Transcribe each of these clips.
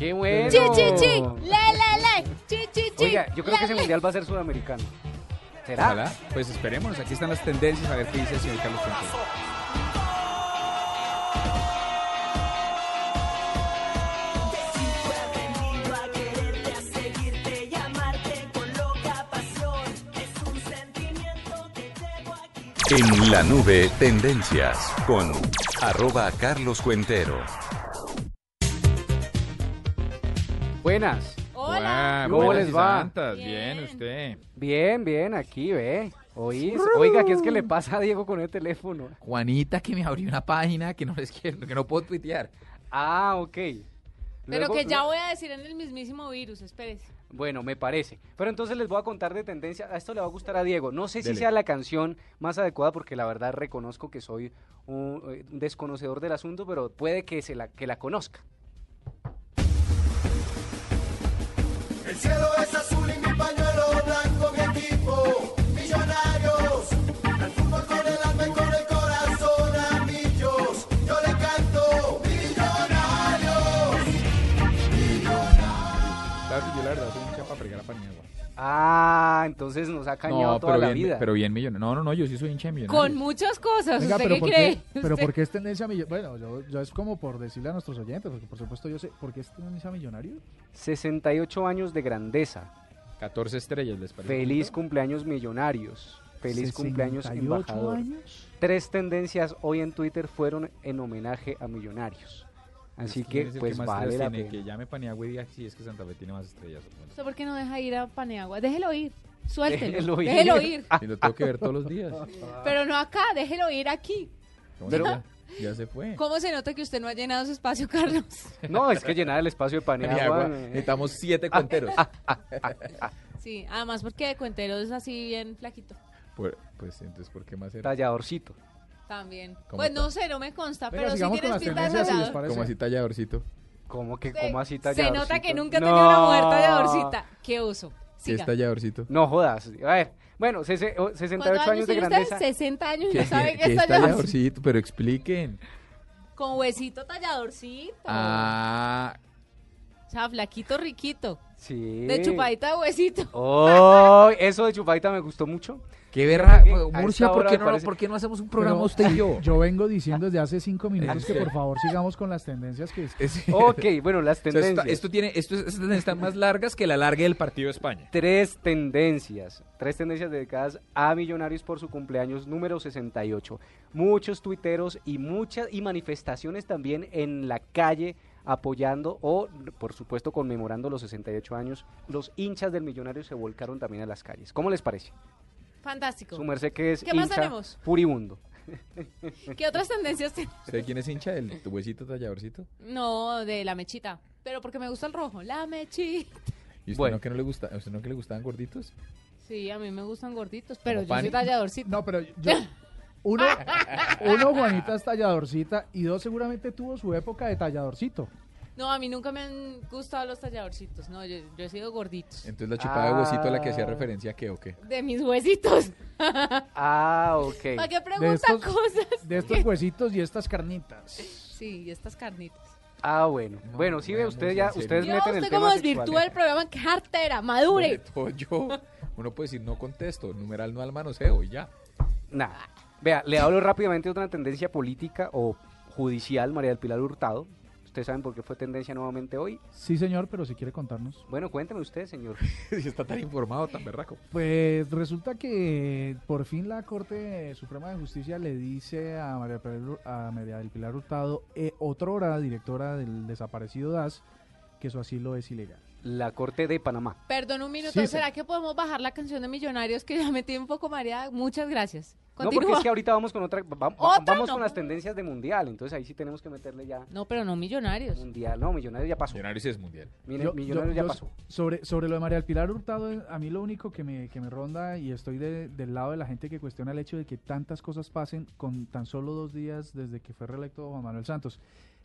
Qué bueno. Chi, chi, chi. La, la, la. Chi, chi, chi. Oiga, yo creo La, que ese la. mundial va a ser sudamericano. ¿Será? Ojalá. Pues esperemos. Aquí están las tendencias. A ver qué dice el señor Carlos Fuentes. En la nube, tendencias con arroba Carlos Cuentero. Buenas. Hola. ¿Cómo buenas les va? santas. Bien. Bien. usted. Bien, bien, aquí ve. Oí- Oiga, ¿qué es que le pasa a Diego con el teléfono? Juanita que me abrió una página que no les quiero, que no puedo tuitear. Ah, ok. Pero que ya voy a decir en el mismísimo virus, espérese. Bueno, me parece. Pero entonces les voy a contar de tendencia. A esto le va a gustar a Diego. No sé si sea la canción más adecuada porque la verdad reconozco que soy un, eh, un desconocedor del asunto, pero puede que, se la, que la conozca. Cielo es azul Ah, entonces nos ha cañado toda pero la bien, vida. pero bien millonario. No, no, no, yo sí soy hincha de millonarios. Con muchas cosas. Venga, ¿Usted pero qué ¿por cree? qué, pero ¿Usted- ¿por qué es tendencia millonario? Bueno, yo, yo es como por decirle a nuestros oyentes, porque por supuesto yo sé, ¿por qué es tendencia millonario? 68 años de grandeza. 14 estrellas, ¿les parece? Feliz bonito? cumpleaños millonarios. Feliz cumpleaños 68 embajador. años. Tres tendencias hoy en Twitter fueron en homenaje a millonarios. Así ¿Quién que pues más vale la tiene? pena. Que llame Paniagua y diga si es que Santa Fe tiene más estrellas. ¿Usted por qué no deja ir a Paneagua? Déjelo ir. Suéltelo. Déjelo ir. Déjelo ir. Y lo tengo que ver todos los días. Pero no acá, déjelo ir aquí. ¿Cómo Pero- ya, ya se fue. ¿Cómo se nota que usted no ha llenado su espacio, Carlos? No, es que llenar el espacio de Paniagua, Paniagua. eh, necesitamos siete cuenteros. Sí, además porque de cuentero es así bien flaquito. Pues, pues entonces, ¿por qué más era? talladorcito. También. ¿Cómo Pues no sé, no me consta, Venga, pero sí sigamos con tienes pinta de si tallador. Como así talladorcito. ¿Cómo que, Se- cómo así Se talladorcito? nota que nunca No. tenido una mujer talladorcita. Qué oso. ¿Qué Siga. es talladorcito? No jodas. A ver, bueno, sese- o- 68 ¿Cuántos años de tiene grandeza. usted? 60 años y ¿Qué, no sabe qué qué es es talladorcito. talladorcito? Pero expliquen. Con huesito talladorcito. Ah, O sea, flaquito riquito. Sí. De chupadita de huesito. Oh, eso de chupadita me gustó mucho. qué verra. que a Murcia, ¿por qué, no, parece- ¿por qué no hacemos un programa Pero usted y yo? Yo vengo diciendo desde hace cinco minutos que por favor sigamos con las tendencias que Es- Ok, bueno, las esto, tendencias. esto tiene, esto, es- estas están más largas que la larga del partido de España. Tres tendencias, tres tendencias dedicadas a millonarios por su cumpleaños número 68. Muchos tuiteros y muchas y manifestaciones también en la calle apoyando o, por supuesto, conmemorando los 68 años. Los hinchas del millonario se volcaron también a las calles. ¿Cómo les parece? Fantástico. Su merced que es ¿Qué más hincha tenemos? furibundo. ¿Qué otras tendencias tiene? ¿Usted quién es hincha del tu huesito talladorcito? No, de la mechita. Pero porque me gusta el rojo. La mechita. ¿Y usted Bueno. no que no le gusta? ¿A usted no que le gustaban gorditos? Sí, a mí me gustan gorditos, pero yo pan? soy talladorcito. No, pero yo... Uno, uno, Juanita es talladorcita y dos, seguramente tuvo su época de talladorcito. No, a mí nunca me han gustado los talladorcitos. No, yo, yo he sido gorditos. Entonces la chupada de huesito a la que hacía Ah. referencia, ¿qué o qué? De mis huesitos. Ah, ok. ¿Para qué De estos, cosas? de estos huesitos y estas carnitas. Sí, y estas carnitas. Ah, bueno. No, bueno, sí ve, usted en ya, ustedes Yo, meten el usted tema como desvirtúa el programa, que cartera, madure. Sobre todo yo, uno puede decir no contesto, numeral no al manoseo y ya. Nada. Vea, le hablo rápidamente de otra tendencia política o judicial, María del Pilar Hurtado. Ustedes saben por qué fue tendencia nuevamente hoy. Sí, señor, pero si quiere contarnos. Bueno, cuénteme usted, señor. Si está tan informado, tan berraco. Pues resulta que por fin la Corte Suprema de Justicia le dice a María, del Pilar- a María del Pilar Hurtado, eh, otrora directora del desaparecido DAS, que su asilo es ilegal. La Corte de Panamá. Perdón un minuto, Sí, ¿será que podemos bajar la canción de Millonarios que ya me tiene un poco mareada? Muchas gracias. No, porque es que ahorita vamos con otra, va- vamos No. con las tendencias de mundial, entonces ahí sí tenemos que meterle ya No, pero no millonarios. mundial. No, Millonarios ya pasó. Millonarios es mundial. Mire, Yo- Millonarios yo- ya yo pasó. Sobre, sobre lo de María del Pilar Hurtado, eh, a mí lo único que me, que me ronda y estoy de- del lado de la gente que cuestiona el hecho de que tantas cosas pasen con tan solo dos días desde que fue reelecto Juan Manuel Santos.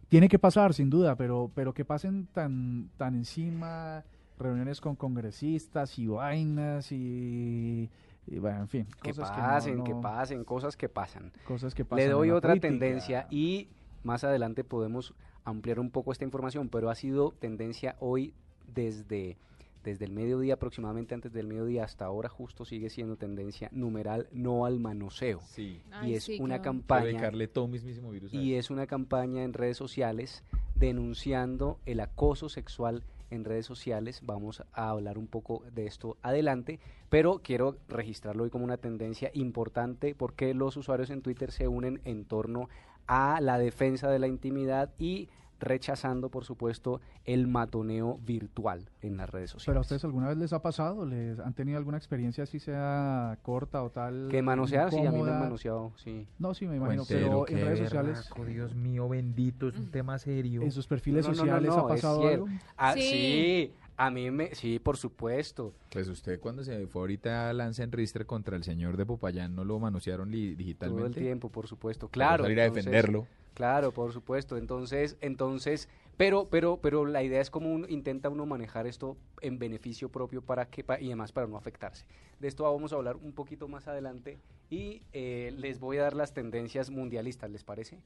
Tiene que pasar, sin duda, pero, pero que pasen tan, tan encima, reuniones con congresistas y vainas y, y bueno, en fin. Que cosas pasen, no- que pasen, cosas que pasan. Cosas que pasan Le doy otra política. tendencia y más adelante podemos ampliar un poco esta información, pero ha sido tendencia hoy desde, desde el mediodía, aproximadamente antes del mediodía hasta ahora, justo sigue siendo tendencia numeral no al manoseo. Sí. Ay, y es sí, una campaña dedicarle todo mismísimo virus a y es una campaña en redes sociales denunciando el acoso sexual en redes sociales. Vamos a hablar un poco de esto adelante, pero quiero registrarlo hoy como una tendencia importante porque los usuarios en Twitter se unen en torno a la defensa de la intimidad y rechazando, por supuesto, el matoneo virtual en las redes ¿Pero a sociales. ustedes alguna vez les ha pasado? ¿Les han tenido alguna experiencia así sea corta o tal? Que manosear, sí, a mí me han incómoda? manoseado, sí. No, sí, me imagino, Cuentero, pero en redes sociales, Dios mío, bendito, es un tema serio. en sus perfiles No, no, no, sociales no, ha pasado algo. Ah, Sí. sí, a mí me, sí, por supuesto. Pues usted cuando se fue ahorita a Lance en Rister contra el señor de Popayán, ¿no lo manosearon digitalmente? Todo el tiempo, por supuesto. Para Claro. salir a entonces- defenderlo. Claro, por supuesto. Entonces, entonces, pero, pero, pero la idea es como uno, intenta uno manejar esto en beneficio propio para que pa- y además para no afectarse. De esto vamos a hablar un poquito más adelante y eh, les voy a dar las tendencias mundialistas, ¿les parece?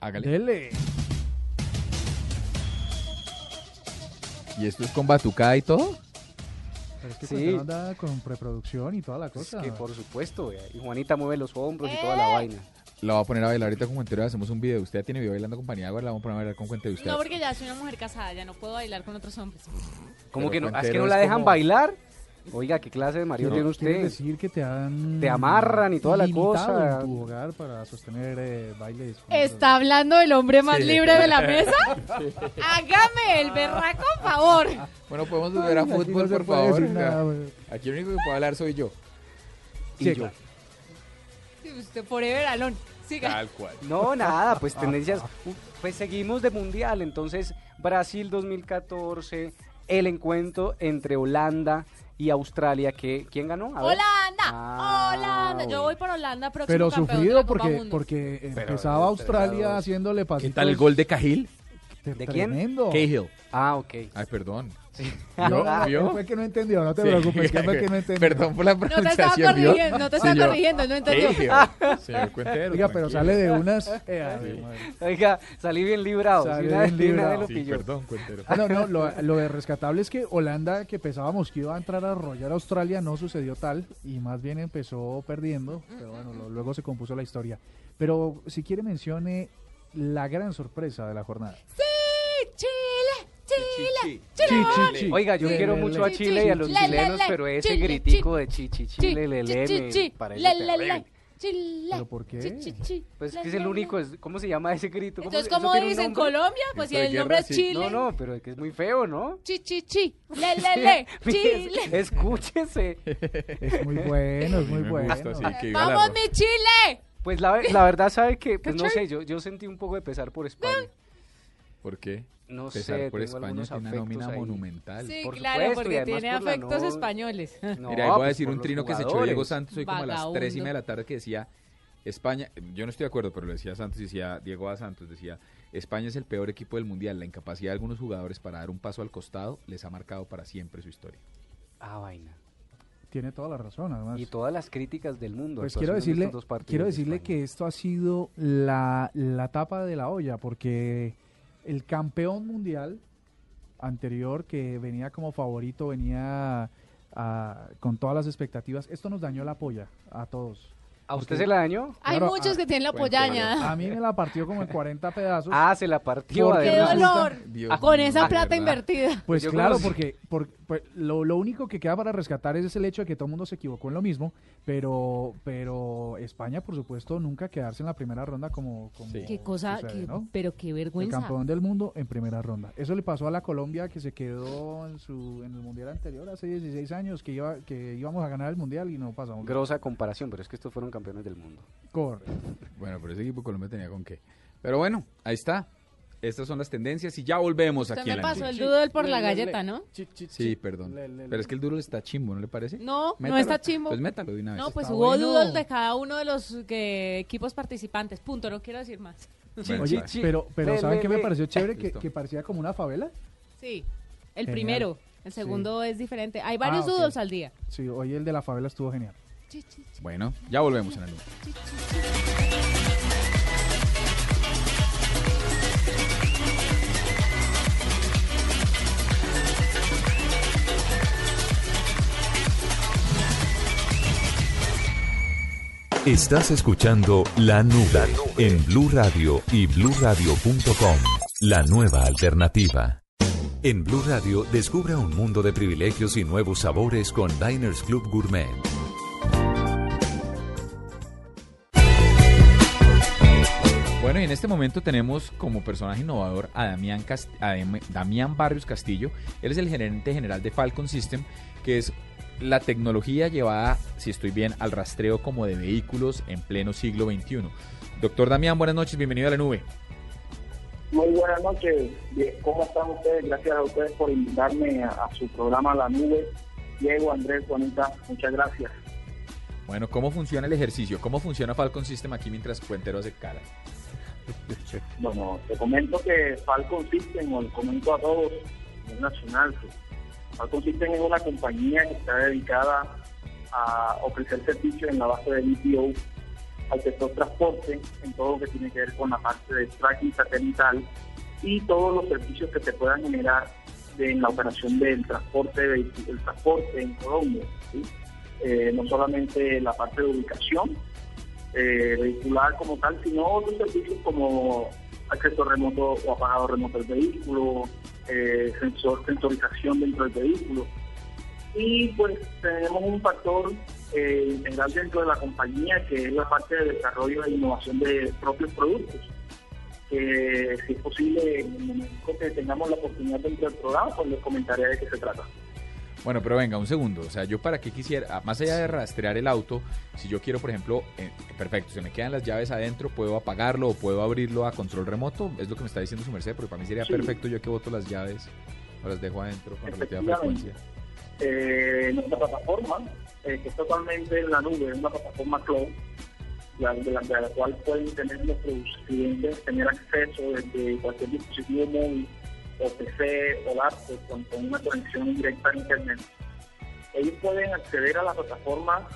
Hágale. Dele. ¿Y esto es con batucada y todo? Pero es que Sí. Anda con preproducción y toda la Es cosa. que por supuesto, vea, y Juanita mueve los hombros y toda Eh. la vaina. La voy a poner a bailar ahorita con Cuentero, hacemos un video. Usted ya tiene video bailando con Paniagua, la vamos a poner a bailar con Cuentero usted. No, porque ya soy una mujer casada, ya no puedo bailar con otros hombres. ¿Cómo Pero que no? ¿Es que no es la dejan como- bailar? Oiga, ¿qué clase de marido ¿Quiere- tiene quiere usted? decir que te han... Te amarran y toda la cosa. en tu hogar para sostener eh, bailes. ¿Está hablando el hombre más libre de la mesa? Hágame el berraco favor. Bueno, podemos volver a Ay, fútbol, no por favor. nada. Aquí el único que puede hablar soy yo. Y Sí, yo. claro. Sí, Usted forever alone. Siga. cual. No, nada, pues tendencias. Pues seguimos de mundial. Entonces, Brasil 2014, el encuentro entre Holanda y Australia. Que, ¿Quién ganó? A ver. Holanda, Ah, Holanda. Yo voy por Holanda, próximo Pero campeón de sufrido la Copa porque, Mundo. porque Pero empezaba de Australia haciéndole pasitos. ¿Qué tal el gol de Cahill? ¿De quién? Tremendo. Cahill. Ah, ok. Ay, perdón. No, no, ¿Vio? él fue que no entendió, no te Sí. preocupes, que fue que no entendió. Perdón por la No te estaba pronunciación. corrigiendo, no te estaba Sí, yo- corrigiendo, no entendió. Cahill. Señor Cuentero. Oiga, pero sale de unas... eh. Oiga, salí bien librado. Salí sí, bien librado. Sí, perdón, Cuentero. Ah, no, no, lo, lo de rescatable es que Holanda, que pensábamos que iba a entrar a arrollar a Australia, no sucedió tal y más bien empezó perdiendo, pero bueno, lo- luego se compuso la historia. Pero si quiere mencione la gran sorpresa de la jornada. Sí, Chile, Chile. Chi, chi, chi. Oiga, yo quiero mucho a Chile y a los Le, le, chilenos, le. pero ese Chile, gritico de chichi, Chi, chile, le, le, chi, me chi, parece. Chile. ¿Pero por qué? Chi, chi, chi. Pues es que Le, es el único, es- ¿cómo se llama ese grito? ¿Cómo Entonces, ¿cómo dicen nombre? Colombia? Pues si el nombre es sí. Chile. No, no, pero es que es muy feo, ¿no? Chi, chi, chi. Le, le, le. Mire, Chile. Escúchese. Es muy bueno, es muy me bueno. gusta, sí. que viva Vamos, mi Chile. Pues la, la verdad, ¿sabe que Pues no sé, yo, yo sentí un poco de pesar por España. ¿Por qué? No Pesar sé, por tengo España algunos tiene una nómina ahí. monumental. Sí, Por claro, supuesto, porque tiene por afectos no- españoles. No, Mira, ahí voy a pues decir un trino que se echó. Diego Santos hoy como a las Vagabundo. tres y media de la tarde que decía España, yo no estoy de acuerdo, pero lo decía Santos, decía Diego A. Santos, decía España es el peor equipo del mundial, la incapacidad de algunos jugadores para dar un paso al costado les ha marcado para siempre su historia. Ah, vaina. Tiene toda la razón, además. Y todas las críticas del mundo. Pues quiero de decirle, quiero de decirle que esto ha sido la, la tapa de la olla, porque el campeón mundial anterior, que venía como favorito, venía ah, con todas las expectativas, esto nos dañó la polla a todos. ¿A usted se la dañó? Hay Claro, muchos ah, que tienen la pollaña. A mí me la partió como en 40 pedazos. Ah, se la partió. Porque ¡Qué además. dolor! Dios Con mío, esa de plata verdad. invertida. Pues yo claro, conocí- porque, por- pues lo, lo único que queda para rescatar es el hecho de que todo el mundo se equivocó en lo mismo, pero pero España, por supuesto, nunca quedarse en la primera ronda como, como Sí. Qué cosa, sucede, qué- ¿no? pero qué El vergüenza. campeón del mundo en primera ronda. Eso le pasó a la Colombia que se quedó en su en el mundial anterior hace 16 años que iba que íbamos a ganar el mundial y no pasamos. Grosa comparación, pero es que estos fueron campeones del mundo. Correcto. Bueno, pero ese equipo Colombia tenía con qué. Pero bueno, ahí está. Estas son las tendencias y ya volvemos Usted aquí me pasó el doodle por la le- galleta, le- ¿no? Sí, perdón. Pero es que el duro está chimbo, ¿no le parece? No, no está chimbo. Pues métalo de una vez. No, pues Está hubo bueno. doodle de cada uno de los que, equipos participantes. Punto, no quiero decir más. Bueno, Oye, pero, pero Le- ¿saben le- qué me pareció chévere? Que, parecía como una favela. Sí, el Genial. primero. El segundo es diferente. Hay varios Ah, ok. doodles al día. Sí, hoy el de la favela estuvo genial. Bueno, ya volvemos en la nube. Estás escuchando La Nube en Blue Radio y bluradio.com. La nueva alternativa. En Blue Radio descubre un mundo de privilegios y nuevos sabores con Diners Club Gourmet. Bueno, y en este momento tenemos como personaje innovador a Damián, Cast- a Dam- Damián Barrios Castillo. Él es el gerente general de Falcon System, que es la tecnología llevada, si estoy bien, al rastreo como de vehículos en pleno siglo XXI. Doctor Damián, buenas noches, bienvenido a la nube. Muy buenas noches. ¿Cómo están ustedes? Gracias a ustedes por invitarme a, a su programa La Nube. Diego, Andrés, Juanita, muchas gracias. Bueno, ¿cómo funciona el ejercicio? ¿Cómo funciona Falcon System aquí mientras Cuentero hace cara? Bueno, te comento que Falcon System, o le comento a todos, es nacional. pues, Falcon System es una compañía que está dedicada a ofrecer servicios en la base de BPO al sector transporte, en todo lo que tiene que ver con la parte de tracking satelital y todos los servicios que se puedan generar en la operación del transporte, de- del transporte en Colombia. ¿sí? Eh, no solamente la parte de ubicación eh, vehicular como tal, sino otros servicios como acceso remoto o apagado remoto del vehículo, eh, sensor, sensorización dentro del vehículo. Y pues tenemos un factor eh, integral dentro de la compañía que es la parte de desarrollo e innovación de propios productos. Que si es posible, en el momento que tengamos la oportunidad dentro del programa, pues les comentaré de qué se trata. Bueno, pero venga, un segundo. O sea, yo para qué quisiera, ah, más allá de rastrear el auto, si yo quiero, por ejemplo, eh, perfecto, se me quedan las llaves adentro, puedo apagarlo o puedo abrirlo a control remoto, es lo que me está diciendo su merced, porque para mí sería Sí. perfecto yo que boto las llaves o las dejo adentro con relativa frecuencia. eh, nuestra plataforma, eh, que es totalmente en la nube, es una plataforma cloud, la, de, la, de la cual pueden tener nuestros clientes, tener acceso desde cualquier dispositivo móvil o PC o laptop con, una conexión directa a Internet. Ellos pueden acceder a la plataforma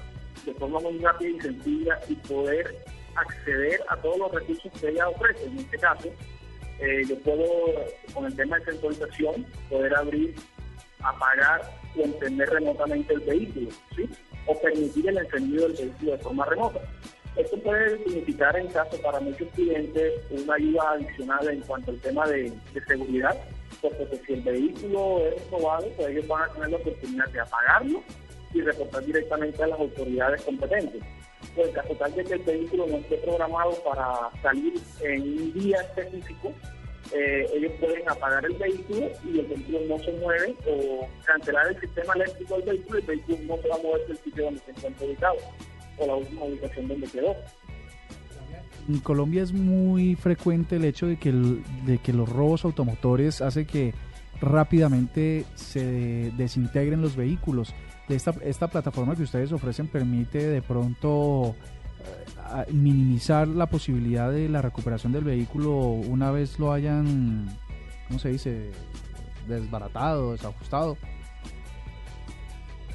de forma muy rápida y sencilla y poder acceder a todos los recursos que ella ofrece. En este caso, eh, yo puedo, con el tema de sensorización, poder abrir apagar o encender remotamente el vehículo, ¿sí? O permitir el encendido del vehículo de forma remota. Esto puede significar, en caso para muchos clientes, una ayuda adicional en cuanto al tema de, seguridad, porque que si el vehículo es robado, pues ellos van a tener la oportunidad de apagarlo y reportar directamente a las autoridades competentes. Pues en caso tal de que el vehículo no esté programado para salir en un día específico, eh, ellos pueden apagar el vehículo y el vehículo no se mueve o cancelar el sistema eléctrico del vehículo y el vehículo no se va a mover del sitio donde se encuentra ubicado la última ubicación donde quedó. En Colombia es muy frecuente el hecho de que, de que los robos automotores hace que rápidamente se desintegren los vehículos. Esta, esta plataforma que ustedes ofrecen permite de pronto eh, minimizar la posibilidad de la recuperación del vehículo una vez lo hayan, ¿cómo se dice? Desbaratado, desajustado.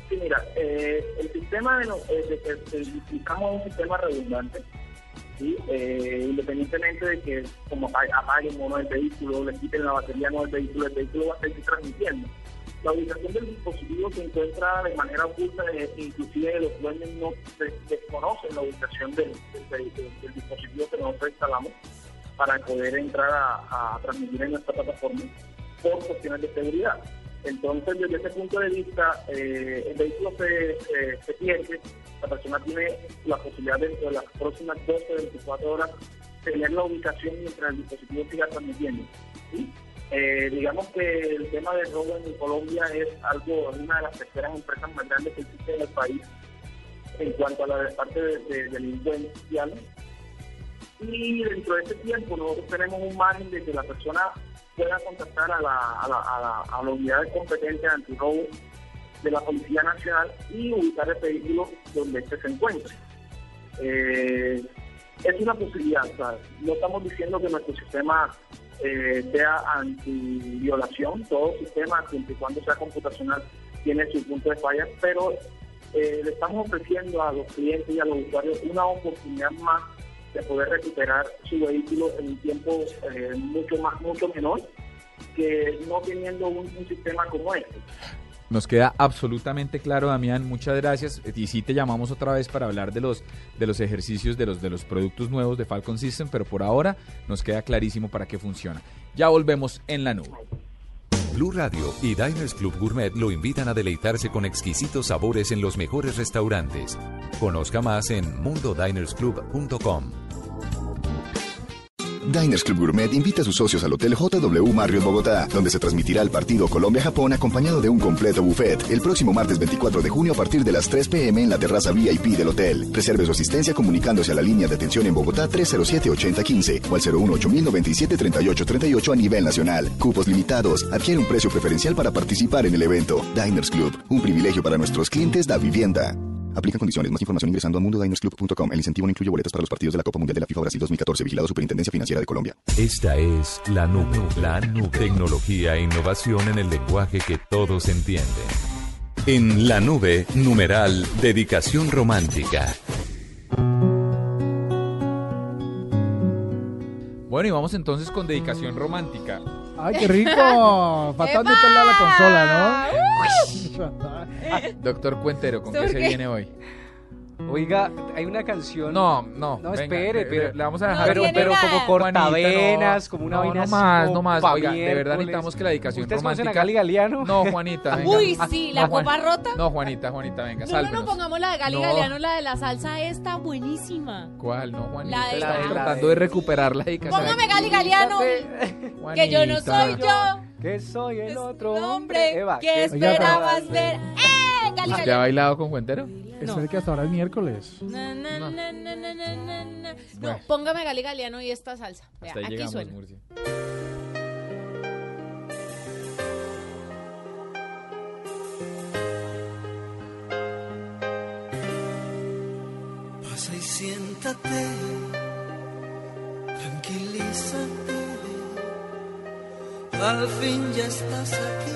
Sí, mira, eh, el sistema de, eh, de que de- utilizamos un sistema redundante, ¿sí? Eh, independientemente de que como apa- apaguen o no el vehículo, le quiten la batería no del vehículo, el vehículo va a seguir transmitiendo. La ubicación del dispositivo se encuentra de manera oculta, eh, inclusive los dueños no des- desconocen la ubicación del, del del dispositivo que nosotros instalamos para poder entrar a transmitir en nuestra plataforma por cuestiones de seguridad. Entonces, desde ese punto de vista, eh, el vehículo se, pierde, la persona tiene la posibilidad de, de las próximas 12 o 24 horas tener la ubicación mientras el dispositivo siga transmitiendo. ¿sí? Eh, digamos que el tema de robo en Colombia es algo, es una de las terceras empresas más grandes que existe en el país en cuanto a la parte de, de delincuencial. Y dentro de ese tiempo nosotros tenemos un margen de que la persona pueda contactar a la, a la, a la, a la unidad de antirrobo de la Policía Nacional y ubicar el vehículo donde este se encuentre. Eh, es una posibilidad, no estamos diciendo que nuestro sistema eh, sea anti-violación, todo sistema, siempre y cuando sea computacional, tiene su punto de falla, pero eh, le estamos ofreciendo a los clientes y a los usuarios una oportunidad más de poder recuperar su vehículo en un tiempo eh, mucho más mucho menor que no teniendo un, un sistema como este. Nos queda absolutamente claro, Damián. Muchas gracias. Y sí te llamamos otra vez para hablar de los de los ejercicios de los de los productos nuevos de Falcon System, pero por ahora nos queda clarísimo para qué funciona. Ya volvemos en la nube. Blue Radio y Diners Club Gourmet lo invitan a deleitarse con exquisitos sabores en los mejores restaurantes. Conozca más en mundodinersclub.com. Diners Club Gourmet invita a sus socios al Hotel JW Marriott Bogotá, donde se transmitirá el partido Colombia-Japón acompañado de un completo buffet el próximo martes 24 de junio a partir de las 3 pm en la terraza VIP del hotel. Reserve su asistencia comunicándose a la línea de atención en Bogotá 307-8015 o al 018-097-3838 a nivel nacional. Cupos limitados. Adquiere un precio preferencial para participar en el evento. Diners Club, un privilegio para nuestros clientes da vivienda. Aplica condiciones. Más información ingresando a mundodinersclub.com. El incentivo no incluye boletas para los partidos de la Copa Mundial de la FIFA Brasil 2014. Vigilado Superintendencia Financiera de Colombia. Esta es la nube. La nube. Tecnología e innovación en el lenguaje que todos entienden. En la nube, numeral, dedicación romántica. Bueno, y vamos entonces con dedicación romántica. ¡Ay, qué rico! ¡Epa! meterle a la consola, ¿no? Doctor Cuentero, ¿con qué ¿Por se qué? viene hoy? Oiga, hay una canción. No, no. No, venga, espere, le- pero- le vamos a No dejar. pero, tiene pero nada. como cortavenas, como una no, vaina no más, no más. Oiga, de verdad necesitamos que la dedicación ¿Ustedes romántica. Gali Galeano? No, Juanita, venga. Uy, sí, la No, Juan- copa rota. No, Juanita, Juanita, venga, No, no, sálvenos. no, pongamos la de Gali No. Galeano, la de la salsa esta buenísima. ¿Cuál? No, Juanita. La de- Estamos la de- tratando de recuperar la dedicación. Póngame Gali Galeano, que yo no soy yo. Que soy el otro hombre. Eva, que ¿qué esperabas ver. ¡Eh! Gali ¿Usted ha bailado con Cuentero? Espere que hasta ahora es miércoles. Na, na, na, na, na, na, na, na. No, Bueno. póngame Gali Galeano y esta salsa. Vea, Hasta ahí aquí llegamos, suena. Murcia. Pasa y siéntate, tranquilízate. Al fin ya estás aquí,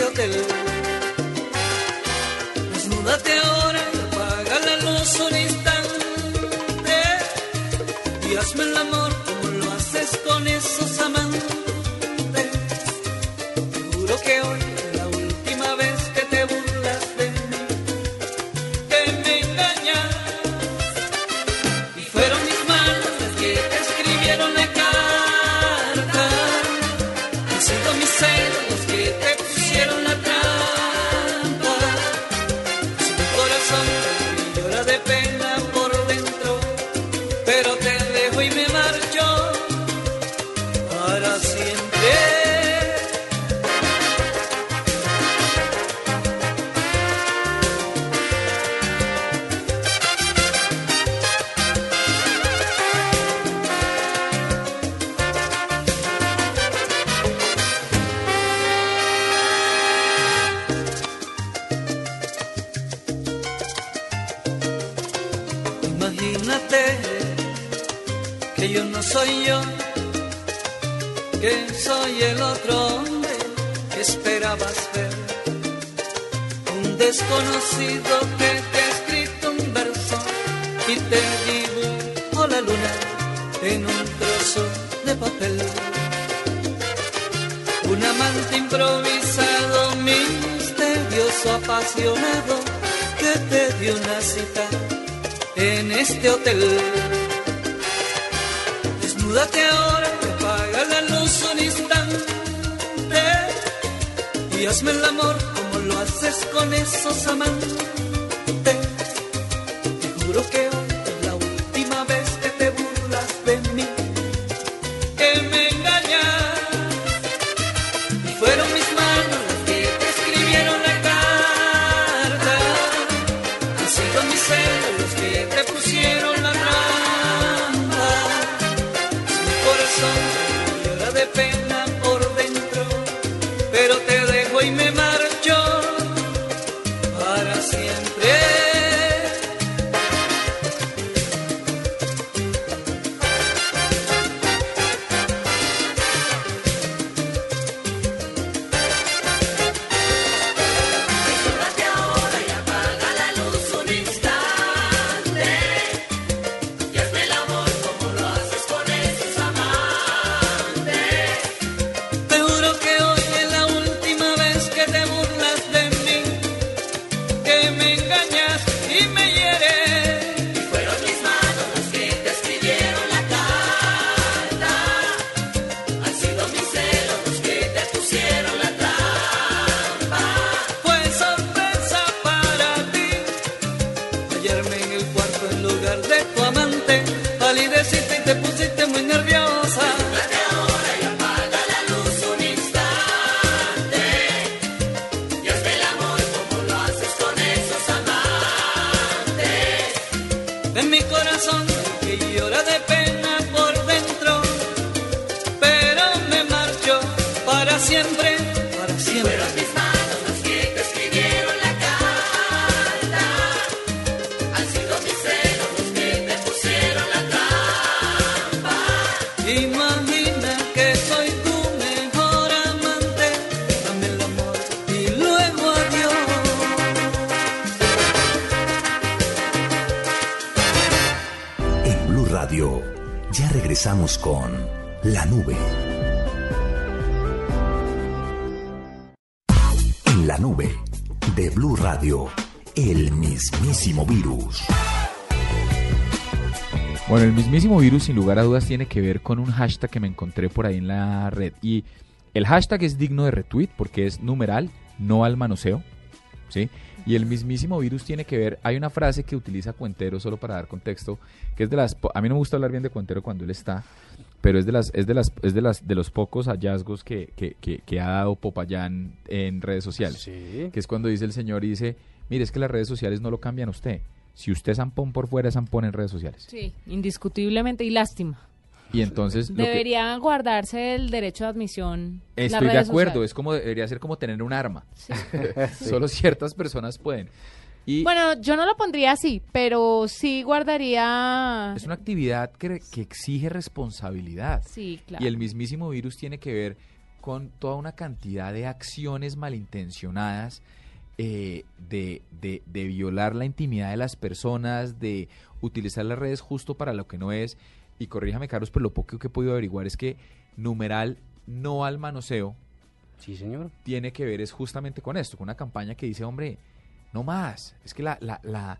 hotel. Desnúdate ahora, apaga la luz un instante y hazme el amor como lo haces con esos amantes. Desconocido que te ha escrito un verso y te dibujo la luna en un trozo de papel. Un amante improvisado, misterioso, apasionado, que te dio una cita en este hotel. Desnúdate ahora, apaga la luz un instante y hazme el amor haces con esos amantes. La Nube. En la nube de Blue Radio, el mismísimo virus. Bueno, el mismísimo virus, sin lugar a dudas, tiene que ver con un hashtag que me encontré por ahí en la red. Y el hashtag es digno de retweet porque es numeral, no al manoseo. ¿sí? Y el mismísimo virus tiene que ver, hay una frase que utiliza Cuentero solo para dar contexto, que es de las, a mí no me gusta hablar bien de Cuentero cuando él está, pero es de las, es de las, es de las, de los pocos hallazgos que, que, que, que ha dado Popayán en redes sociales. Que es cuando dice el señor y dice, mire, es que las redes sociales no lo cambian a usted. Si usted es zampón por fuera, es zampón en redes sociales. Sí, indiscutiblemente y lástima. Y entonces lo que- Debería guardarse el derecho de admisión. las Estoy de acuerdo, sociales. es como debería ser como tener un arma. Sí. Solo ciertas personas pueden. Y Bueno, yo no lo pondría así, pero sí guardaría. es una actividad que, que exige responsabilidad. Sí, claro. Y el mismísimo virus tiene que ver con toda una cantidad de acciones malintencionadas eh, de, de- de violar la intimidad de las personas, de utilizar las redes justo para lo que no es. Y corríjame, Carlos, pero lo poco que he podido averiguar es que numeral no al manoseo Sí, señor. tiene que ver es justamente con esto, con una campaña que dice, hombre, no más, es que la, la, la,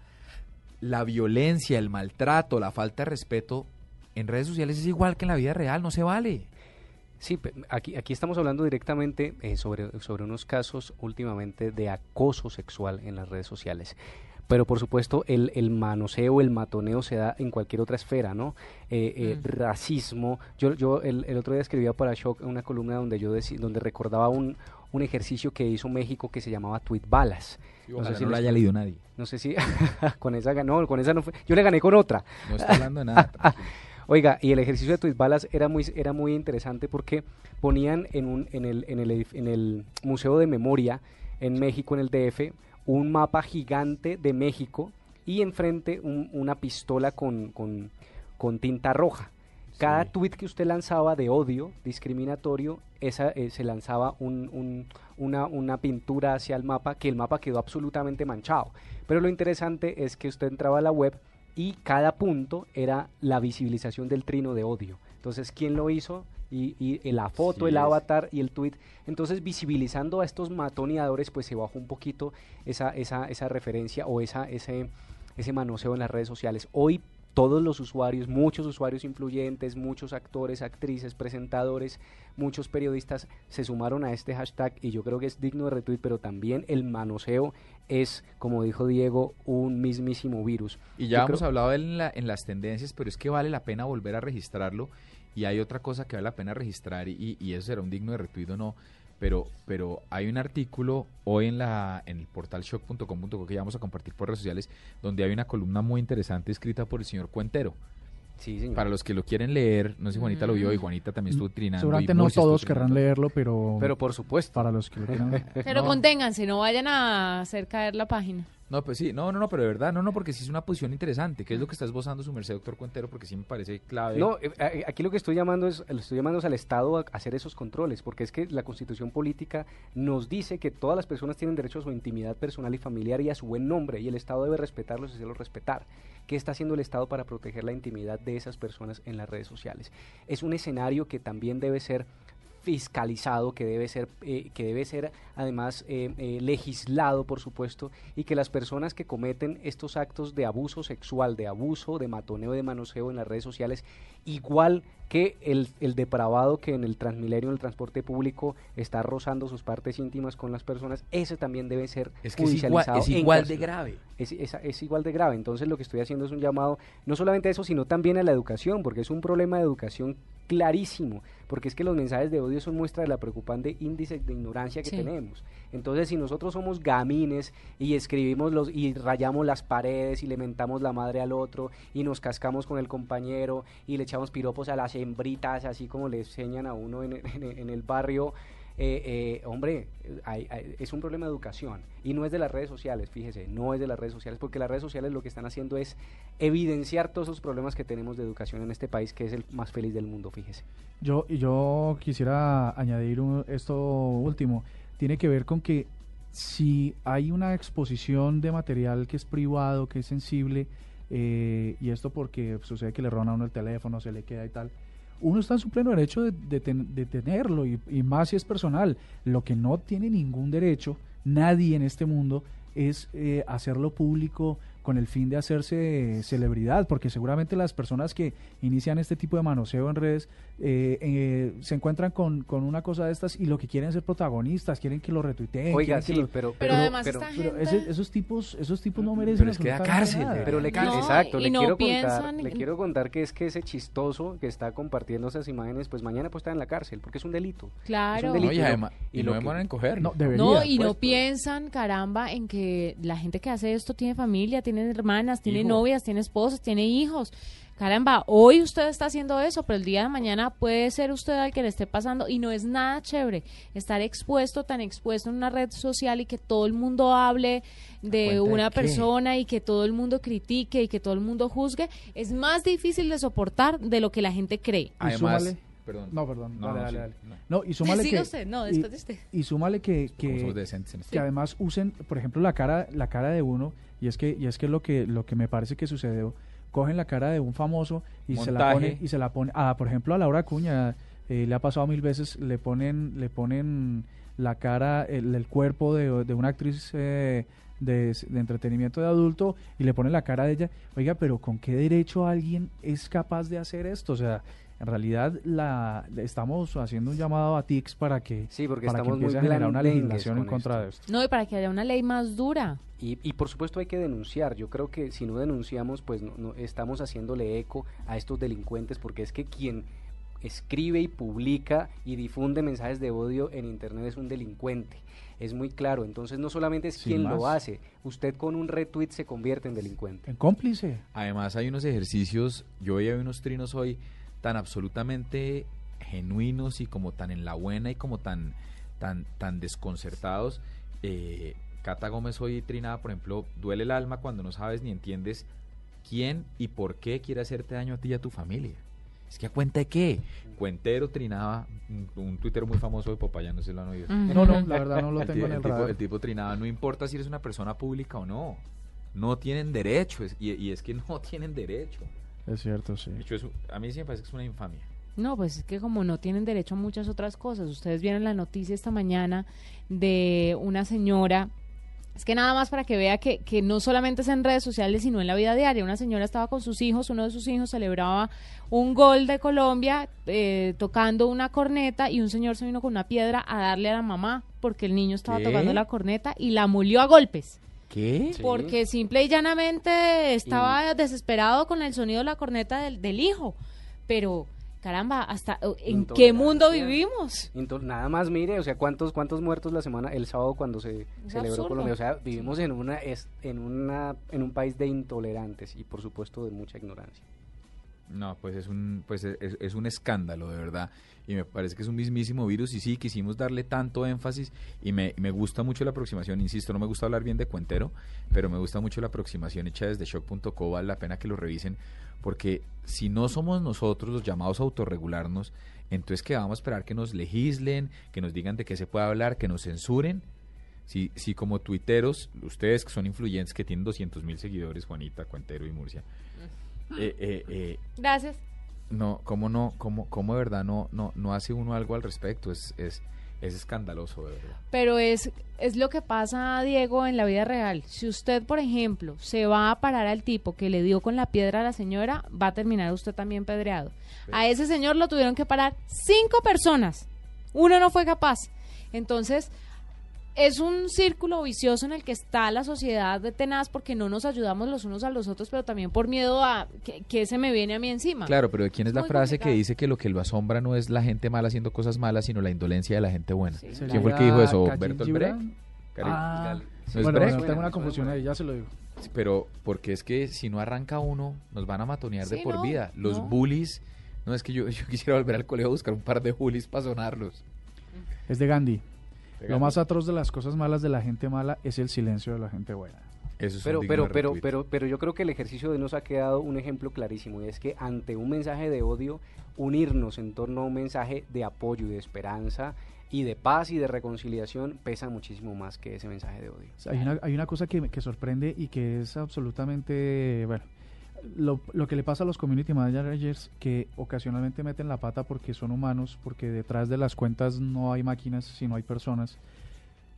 la violencia, el maltrato, la falta de respeto en redes sociales es igual que en la vida real, no se vale. Sí, aquí, aquí estamos hablando directamente eh, sobre, sobre unos casos últimamente de acoso sexual en las redes sociales. Pero por supuesto el, el manoseo, el matoneo se da en cualquier otra esfera, ¿no? Eh, eh, Mm. Racismo. Yo, yo el, el otro día escribía para Shock una columna donde yo deci- donde recordaba un, un ejercicio que hizo México que se llamaba Tweet Balas. ojalá no lo haya leído nadie. No sé si con esa ganó, con esa no fue. Yo le gané con otra. No está hablando de nada. Oiga, y el ejercicio de Tweet Balas era muy, era muy interesante porque ponían en, un, en, el, en, el, en el Museo de Memoria en México, en el DF, un mapa gigante de México y enfrente un- una pistola con, con, con tinta roja. Cada tweet que usted lanzaba de odio discriminatorio, esa, eh, se lanzaba un- un- una, una pintura hacia el mapa, que el mapa quedó absolutamente manchado. Pero lo interesante es que usted entraba a la web y cada punto era la visibilización del trino de odio. Entonces, ¿quién lo hizo? Y, y la foto, Sí, el es. avatar y el tweet. Entonces, visibilizando a estos matoneadores, pues se bajó un poquito esa, esa, esa referencia o esa, ese, ese manoseo en las redes sociales. Hoy todos los usuarios, muchos usuarios influyentes, muchos actores, actrices, presentadores, muchos periodistas se sumaron a este hashtag y yo creo que es digno de retweet, pero también el manoseo es, como dijo Diego, un mismísimo virus. Y ya Yo hemos creo- hablado en, la- en las tendencias, pero es que vale la pena volver a registrarlo. Y hay otra cosa que vale la pena registrar y, y eso será un digno de retweet o no. Pero, pero hay un artículo hoy en la en el portal shock.com.co que ya vamos a compartir por redes sociales, donde hay una columna muy interesante escrita por el señor Cuentero. Sí, señor. Para los que lo quieren leer, no sé si Juanita lo vio y Mm. Juanita también estuvo trinando. Seguramente no todos querrán leerlo, pero, Pero por supuesto. para los que lo quieran leer. Pero No. conténganse, no vayan a hacer caer la página. No, pues sí, no, no, no, pero de verdad, no, no, porque sí es una posición interesante, que es lo que está esbozando su merced, doctor Cuentero, porque sí me parece clave. No, eh, eh, aquí lo que estoy llamando es, estoy llamando es al Estado a hacer esos controles, porque es que la Constitución política nos dice que todas las personas tienen derecho a su intimidad personal y familiar y a su buen nombre, y el Estado debe respetarlos y hacerlos respetar. ¿Qué está haciendo el Estado para proteger la intimidad de esas personas en las redes sociales? Es un escenario que también debe ser fiscalizado, que debe ser, eh, que debe ser además eh, eh, legislado, por supuesto, y que las personas que cometen estos actos de abuso sexual, de abuso, de matoneo, de manoseo en las redes sociales, igual que el, el depravado que en el Transmilenio, en el transporte público, está rozando sus partes íntimas con las personas, ese también debe ser Es que es igual, judicializado. es igual de grave. Es, es- es igual de grave. Entonces lo que estoy haciendo es un llamado no solamente a eso, sino también a la educación, porque es un problema de educación clarísimo, porque es que los mensajes de odio son muestra de la preocupante índice de ignorancia que Sí. tenemos. Entonces, si nosotros somos gamines y escribimos los y rayamos las paredes y le mentamos la madre al otro y nos cascamos con el compañero y le echamos piropos a las hembritas, así como le enseñan a uno en, el barrio, eh, eh, hombre, hay- es un problema de educación y no es de las redes sociales, fíjese, no es de las redes sociales, porque las redes sociales lo que están haciendo es evidenciar todos esos problemas que tenemos de educación en este país, que es el más feliz del mundo, fíjese. Yo, yo quisiera añadir esto último. Tiene que ver con que si hay una exposición de material que es privado, que es sensible, eh, y esto porque sucede que le roban a uno el teléfono, se le queda y tal, uno está en su pleno derecho de, de de tenerlo, y, y más si es personal. Lo que no tiene ningún derecho, nadie en este mundo, es eh, hacerlo público con el fin de hacerse celebridad, porque seguramente las personas que inician este tipo de manoseo en redes eh, eh, se encuentran con, con una cosa de estas y lo que quieren es ser protagonistas, quieren que lo retuiteen. Oiga, sí, lo- pero, Pero además esta pero gente- ese- esos tipos, esos tipos no merecen Pero es que da cárcel, nada. Pero le, No, exacto, le no quiero piensan contar, le quiero contar que es que ese chistoso que está compartiendo esas imágenes, pues mañana puede estar en la cárcel, porque es un delito. Claro. Es un delito. No, y, lo- además- y y lo no que- demoran en. No, debería. No, y no Pues, piensan, caramba, en que la gente que hace esto tiene familia, tiene hermanas, tiene Hijo. novias, tiene esposas, tiene hijos. Caramba, hoy usted está haciendo eso, pero el día de mañana puede ser usted al que le esté pasando y no es nada chévere estar expuesto, tan expuesto en una red social y que todo el mundo hable de una persona y que todo el mundo critique y que todo el mundo juzgue. Es más difícil de soportar de lo que la gente cree. Además, perdón. No, perdón, No, dale, no, dale, sí, dale. no. No, y súmale Siga que... usted, no, y- de usted. Y súmale que... Que decentes en este que además usen, por ejemplo, la cara, la cara de uno, y es que, y es que lo que, lo que me parece que sucedió, cogen la cara de un famoso y se la ponen, y se la ponen, ah, por ejemplo a Laura Cuña, eh, le ha pasado mil veces, le ponen, le ponen la cara, el, el cuerpo de, de una actriz eh, de, de entretenimiento de adulto y le ponen la cara de ella, oiga, pero ¿con qué derecho alguien es capaz de hacer esto? O sea, en realidad la estamos haciendo un llamado a TICS para que, Sí, porque para que estamos muy empiece a generar una legislación en con contra esto. de esto. No, y para que haya una ley más dura. Y, y por supuesto hay que denunciar. Yo creo que si no denunciamos, pues no, no- estamos haciéndole eco a estos delincuentes, porque es que quien escribe y publica y difunde mensajes de odio en internet es un delincuente. Es muy claro. Entonces no solamente es Sin quien lo hace, usted con un retweet se convierte en delincuente. En cómplice. Además hay unos ejercicios, yo veía unos trinos hoy tan absolutamente genuinos y como tan en la buena y como tan tan tan desconcertados. Eh, Cata Gómez hoy trinada, por ejemplo, duele el alma cuando no sabes ni entiendes quién y por qué quiere hacerte daño a ti y a tu familia. Es que a cuenta de qué? Cuentero trinaba, un, un tuitero muy famoso de Popaya, no sé si lo han oído. No, no, la verdad no lo El tengo ti- en el el tipo, el tipo trinaba, no importa si eres una persona pública o no. No tienen derecho, es- y, y es que no tienen derecho. Es cierto, sí. De hecho, a mí sí me parece que es una infamia. No, pues es que como no tienen derecho a muchas otras cosas. Ustedes vieron la noticia esta mañana de una señora. Es que nada más para que vea que, que no solamente es en redes sociales, sino en la vida diaria. Una señora estaba con sus hijos, uno de sus hijos celebraba un gol de Colombia eh, tocando una corneta y un señor se vino con una piedra a darle a la mamá porque el niño estaba ¿Qué? tocando la corneta y la molió a golpes. ¿Qué? Sí. Porque simple y llanamente estaba desesperado con el sonido de la corneta del, del hijo. Pero, caramba, hasta ¿en qué mundo vivimos? Nada más mire, o sea, cuántos cuántos muertos la semana el sábado cuando se celebró absurdo. Colombia, o sea, vivimos en una es, en una en un país de intolerantes y por supuesto de mucha ignorancia. No, pues es un, pues es, es- un escándalo, de verdad. Y me parece que es un mismísimo virus. Y sí, quisimos darle tanto énfasis. Y me, me gusta mucho la aproximación. Insisto, no me gusta hablar bien de Cuentero, pero me gusta mucho la aproximación hecha desde shock.co. Vale la pena que lo revisen. Porque si no somos nosotros los llamados a autorregularnos, entonces que vamos a esperar que nos legislen, que nos digan de qué se puede hablar, que nos censuren. Si, si como tuiteros, ustedes que son influyentes, que tienen 200 mil seguidores, Juanita, Cuentero y Murcia, eh, eh, eh, Gracias. no, ¿cómo no? ¿Cómo, cómo de verdad no, no, no hace uno algo al respecto? Es, es, es escandaloso, de verdad. Pero es, es lo que pasa, Diego, en la vida real. Si usted, por ejemplo, se va a parar al tipo que le dio con la piedra a la señora, va a terminar usted también pedreado. A ese señor lo tuvieron que parar cinco personas. Uno no fue capaz. Entonces, es un círculo vicioso en el que está la sociedad de tenaz porque no nos ayudamos los unos a los otros, pero también por miedo a que, que se me viene a mí encima. Claro, pero ¿de quién es la frase que dice que lo que lo asombra no es la gente mala haciendo cosas malas, sino la indolencia de la gente buena? Sí. ¿Quién fue el que dijo eso? Khalil ¿Bertolt Gibran? Brecht? Ah, ¿No es bueno, Brecht? bueno, tengo una confusión ahí, ya se lo digo. Sí, Pero porque es que si no arranca uno, nos van a matonear de por no, vida. Los no. bullies, no es que yo, yo quisiera volver al colegio a buscar un par de bullies para sonarlos. Es de Gandhi. Lo más atroz de las cosas malas de la gente mala es el silencio de la gente buena. Eso es Pero pero pero pero pero yo creo que el ejercicio de nos ha quedado un ejemplo clarísimo y es que ante un mensaje de odio unirnos en torno a un mensaje de apoyo y de esperanza y de paz y de reconciliación pesa muchísimo más que ese mensaje de odio. Hay una, hay una cosa que, me- que sorprende y que es absolutamente, bueno, lo, lo que le pasa a los community managers que ocasionalmente meten la pata porque son humanos, porque detrás de las cuentas no hay máquinas, sino hay personas.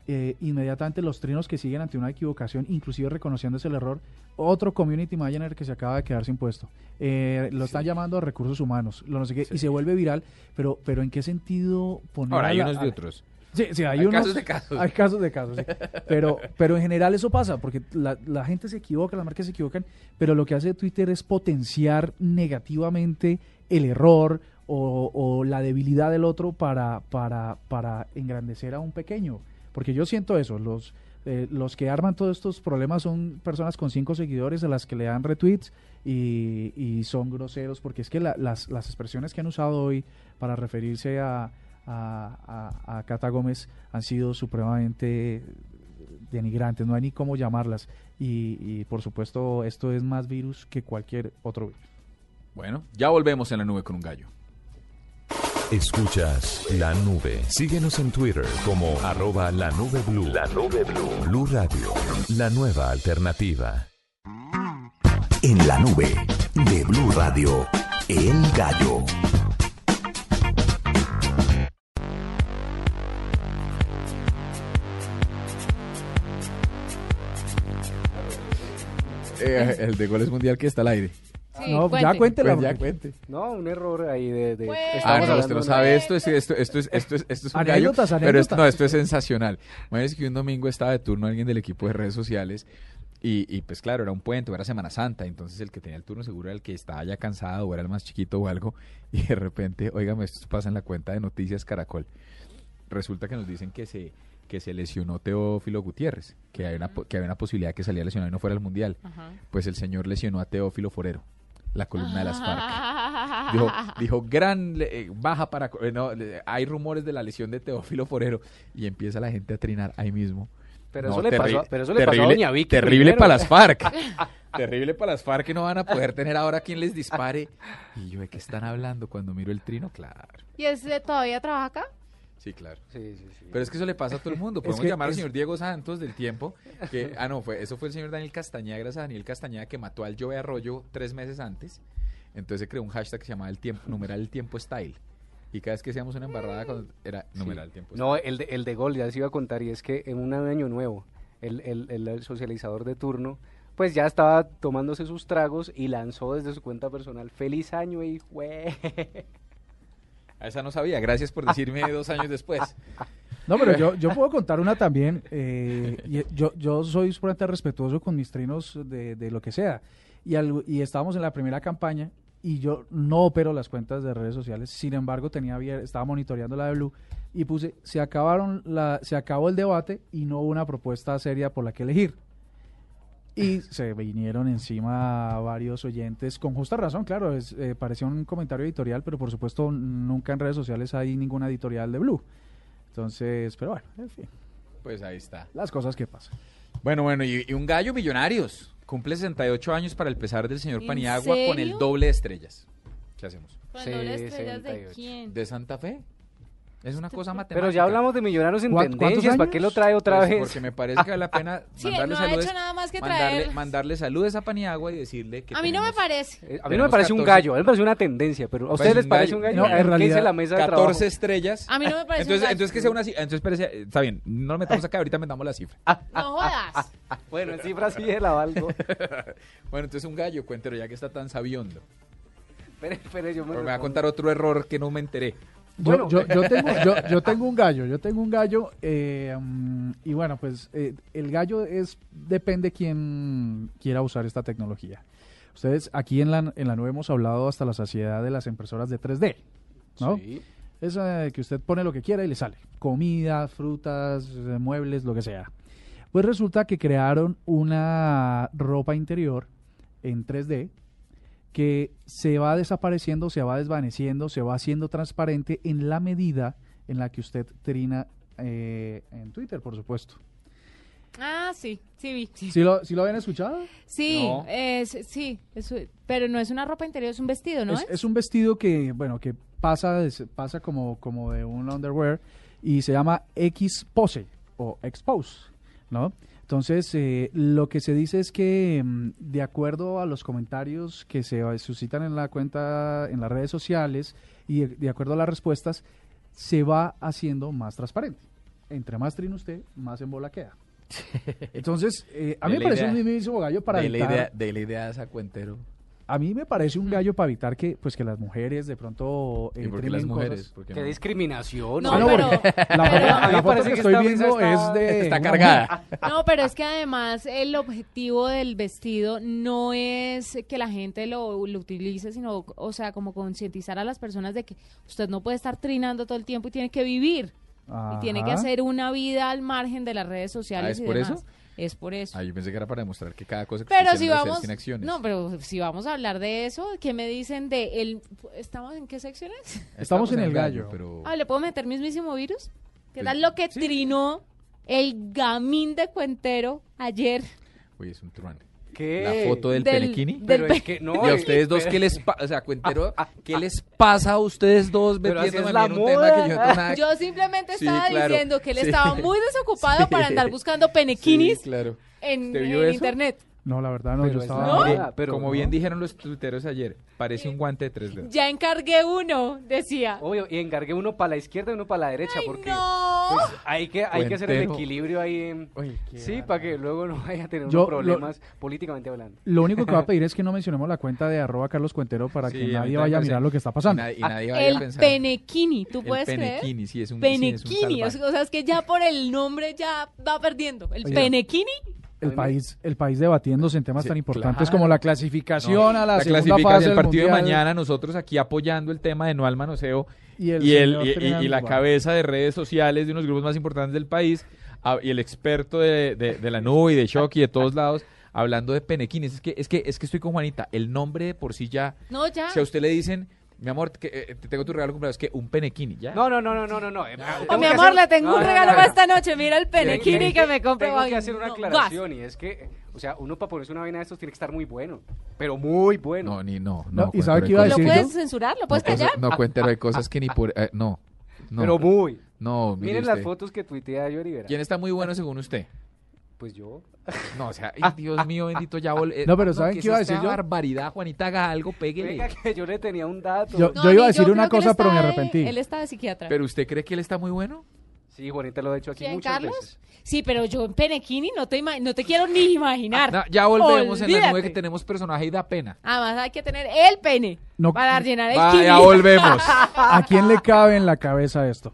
Eh, inmediatamente los trinos que siguen ante una equivocación, inclusive reconociéndose el error, otro community manager que se acaba de quedar sin puesto. Eh, lo están llamando a recursos humanos, lo no sé qué, y se vuelve viral, pero, pero ¿en qué sentido poner Ahora, hay unos de a- otros. Sí, sí, hay, Hay unos- casos de casos. Hay casos de casos, sí. Pero, pero en general eso pasa, porque la, la gente se equivoca, las marcas se equivocan, pero lo que hace Twitter es potenciar negativamente el error o, o la debilidad del otro para, para, para engrandecer a un pequeño. Porque yo siento eso, los, eh, los que arman todos estos problemas son personas con cinco seguidores a las que le dan retweets y, y son groseros, porque es que la- las, las expresiones que han usado hoy para referirse a, a, a, a Cata Gómez han sido supremamente denigrantes, no hay ni cómo llamarlas. Y, y por supuesto esto es más virus que cualquier otro virus. Bueno, ya volvemos en la nube con un gallo. Escuchas la nube. Síguenos en Twitter como arroba la nube blue. La nube blue. Blue Radio, la nueva alternativa. En la nube de Blue Radio, El Gallo. Eh, el de goles mundial que está al aire. Sí, no, cuente. ya cuéntela. Pues ya cuente. No, un error ahí de, de- Pues- Ah, no, usted no de- sabe esto, es, esto, esto, es, esto, es, esto es un gallo, Anécdotas, pero esto, no, esto es sensacional. Imagínense que un domingo estaba de turno alguien del equipo de redes sociales y, y pues claro, era un puente, o era Semana Santa, entonces el que tenía el turno seguro era el que estaba ya cansado o era el más chiquito o algo y de repente, óigame, esto pasa en la cuenta de Noticias Caracol. Resulta que nos dicen que se que se lesionó Teófilo Gutiérrez, que hay una, que había una posibilidad de que saliera lesionado y no fuera al Mundial. Ajá. Pues el señor lesionó a Teófilo Forero, la columna de las FARC. Dijo, dijo gran eh, baja para... eh, no, le- hay rumores de la lesión de Teófilo Forero y empieza la gente a trinar ahí mismo. Pero No, eso le pasó, a- pero eso le pasó a terrible, Doña Vicky Terrible primero. para las FARC. terrible para las FARC que no van a poder tener ahora quien les dispare. Y yo, ¿de qué están hablando cuando miro el trino? Claro. ¿Y ese todavía trabaja acá? Sí, claro. Sí, sí, sí. Pero es que eso le pasa a todo el mundo. Es Podemos que llamar al es- señor Diego Santos del tiempo. Que, ah, no, fue, eso fue el señor Daniel Castañeda, gracias a Daniel Castañeda, que mató al Joe Arroyo tres meses antes. Entonces se creó un hashtag que se llamaba el tiempo, numeral el tiempo style. Y cada vez que hacíamos una embarrada, cuando era numeral el tiempo No, el de, el de gol ya les iba a contar y es que en un año nuevo, el, el- el- socializador de turno, pues ya estaba tomándose sus tragos y lanzó desde su cuenta personal, feliz año y güey. A esa no sabía. Gracias por decirme dos años después. No, pero yo, yo puedo contar una también. eh, y yo, yo soy supremamente respetuoso con mis trinos de, de lo que sea. Y, algo- y estábamos en la primera campaña y yo no opero las cuentas de redes sociales. Sin embargo, tenía estaba monitoreando la de Blue y puse, se acabaron la, se acabó el debate y no hubo una propuesta seria por la que elegir. Y se vinieron encima varios oyentes, con justa razón, claro, es, eh, parecía un comentario editorial, pero por supuesto nunca en redes sociales hay ninguna editorial de Blue. Entonces, pero bueno, en fin, Pues ahí está. las cosas que pasan. Bueno, bueno, y, y un gallo millonarios. Cumple 68 años para el pesar del señor ¿En Paniagua con el doble de estrellas. ¿Qué hacemos? ¿Con el doble de estrellas de 68. quién? ¿De Santa Fe? Es una cosa matemática. Pero ya hablamos de millonarios en ¿Cuán- cuántos tendencias, ¿para qué lo trae otra Pues vez? Porque me parece que vale la pena Sí, mandarle no ha saludos. hecho nada más que mandarle, traer- mandarle saludos a Paniagua y decirle que A mí no me parece. Eh, a mí no me parece un 14. gallo, a mí me parece una tendencia, pero ¿a Pues ustedes les parece un gallo? No, en A ver, ¿qué dice realidad, la mesa de 14 trabajo? estrellas. A mí no me parece Entonces, un gallo. entonces que sea una entonces eh, está bien, no nos metamos acá, ahorita metamos la cifra. No jodas. Bueno, en cifras sí la valgo. Bueno, entonces un gallo, cuéntero, ya que está tan sabiondo. Espere, espere, yo me, Pero me va a contar otro error que no me enteré. Yo, Bueno. yo, yo tengo, yo, yo tengo un gallo, yo tengo un gallo eh, mm, y bueno, pues eh, el gallo es depende quién quiera usar esta tecnología. Ustedes aquí en la, en la nube hemos hablado hasta la saciedad de las impresoras de 3D, ¿no? Sí. Es eh, que usted pone lo que quiera y le sale. Comida, frutas, eh, muebles, lo que sea. Pues resulta que crearon una ropa interior en 3D que se va desapareciendo, se va desvaneciendo, se va haciendo transparente en la medida en la que usted trina eh, en Twitter, por supuesto. Ah, sí, sí vi. Sí, ¿Sí lo, sí lo habían escuchado? sí, No. es, sí, es- pero no es una ropa interior, es un vestido, ¿no es, es? es un vestido que, bueno, que pasa, pasa como, como de un underwear y se llama X Pose o Expose, ¿no? Entonces, eh, lo que se dice es que, mm, de acuerdo a los comentarios que se suscitan en la cuenta, en las redes sociales y de, de acuerdo a las respuestas, se va haciendo más transparente. Entre más trina usted, más en bola queda. Entonces, eh, a mí me parece un mismísimo gallo para de, la idea, de la idea de esa cuentero. A mí me parece un gallo para evitar que pues que las mujeres de pronto eh, ¿Y por qué trinen las mujeres? cosas. ¿Por qué Qué no? discriminación. No, Ah, no, pero- la pero- foto, A mí la me foto parece que que estoy viendo está- es de Está cargada. No, pero es que además el objetivo del vestido no es que la gente lo, lo utilice, sino, o sea, como concientizar a las personas de que usted no puede estar trinando todo el tiempo y tiene que vivir. Y tiene que hacer una vida al margen de las redes sociales Ah, ¿es y por demás. eso? Es por eso. Ah, yo pensé que era para demostrar que cada cosa que pero si vamos, tiene acciones. no, pero si vamos a hablar de eso, ¿qué me dicen de el, estamos en qué secciones? Estamos en el gallo. pero Ah, ¿le puedo meter mismísimo virus? ¿Qué Pues, tal lo que sí. trinó el gamín de cuentero ayer? Oye, es un truán. ¿Qué? La foto del, Del- penequini. del Pero pe- es que no. y a es- ustedes dos, ¿qué les pasa? O sea, cuentero, ¿qué les pasa a ustedes dos metiéndome en un tema que yo no nada Yo simplemente Sí, estaba claro. diciendo que él Sí. estaba muy desocupado Sí. para andar buscando penequinis Sí, claro. en, internet. No, la verdad no, Pero yo es estaba ¿No? Mire, pero como no. bien dijeron los tuiteros ayer, parece un guante de tres dedos. Ya encargué uno, decía. Obvio, y encargué uno para la izquierda y uno para la derecha, Ay, porque no. pues, hay, que, hay que hacer el equilibrio ahí. en- Oye, Sí, para que luego no vaya a tener Yo unos lo- problemas políticamente hablando. Lo único que voy a pedir es que no mencionemos la cuenta de arroba Carlos Cuentero para Sí, que nadie vaya a mirar lo que está Y pasando. nadie, y nadie vaya a El pensar. penequini, ¿tú El puedes creer? penequini, sí, es un sí, es un Penequini, o sea, es que ya por el nombre ya va perdiendo. El Oiga. penequini, El país, el país debatiéndose en temas Sí, tan importantes claro. como la clasificación No, a la, segunda clasificación fase del partido de mañana, nosotros aquí apoyando el tema de no al manoseo y el, y, el, y, y- Trinidad y la cabeza de redes sociales de unos grupos más importantes del país y el experto de, de- de la nube y de Shock y de todos lados hablando de penequines. Es que, es que, es que estoy con Juanita. El nombre de por sí ya, no ya. si a usted le dicen Mi amor, que, eh, te tengo tu regalo de cumpleaños, que un penequini, ¿ya? No, no, no, no, no, no. no. eh, Oh, tengo mi amor, hacer- le tengo No, un no, regalo no, para esta noche. Mira el penequini que me compré. Tengo que hacer una no, aclaración y es que, o sea, uno para ponerse una vaina de estos tiene que estar muy bueno, pero muy bueno. No, ni no. No, no ¿y sabe qué iba a de ¿Lo decir cosas- yo? puedes censurar? ¿Lo puedes callar? no, cuéntelo de cosas que ni por... eh, no, no. Pero muy. No, mire Miren las fotos que tuitea yo Rivera. ¿Quién está muy bueno según usted? Pues yo. No, o sea, ay, Dios mío, bendito, ya vol- eh, No, pero ¿saben ¿qué iba a decir yo? barbaridad, Juanita, haga algo, péguele. Venga, que yo le tenía un dato. Yo- No, iba a decir una cosa, pero me de- arrepentí. Él está de psiquiatra. ¿Pero usted cree que él está muy bueno? Sí, Juanita lo ha hecho aquí ¿Quién, muchas Carlos? veces. Sí, pero yo en Penequini no te, no te quiero ni imaginar. No, ya volvemos en la nube que tenemos personaje y da pena. Además hay que tener el pene No. para llenar el Va, ya volvemos. ¿A quién le cabe en la cabeza esto?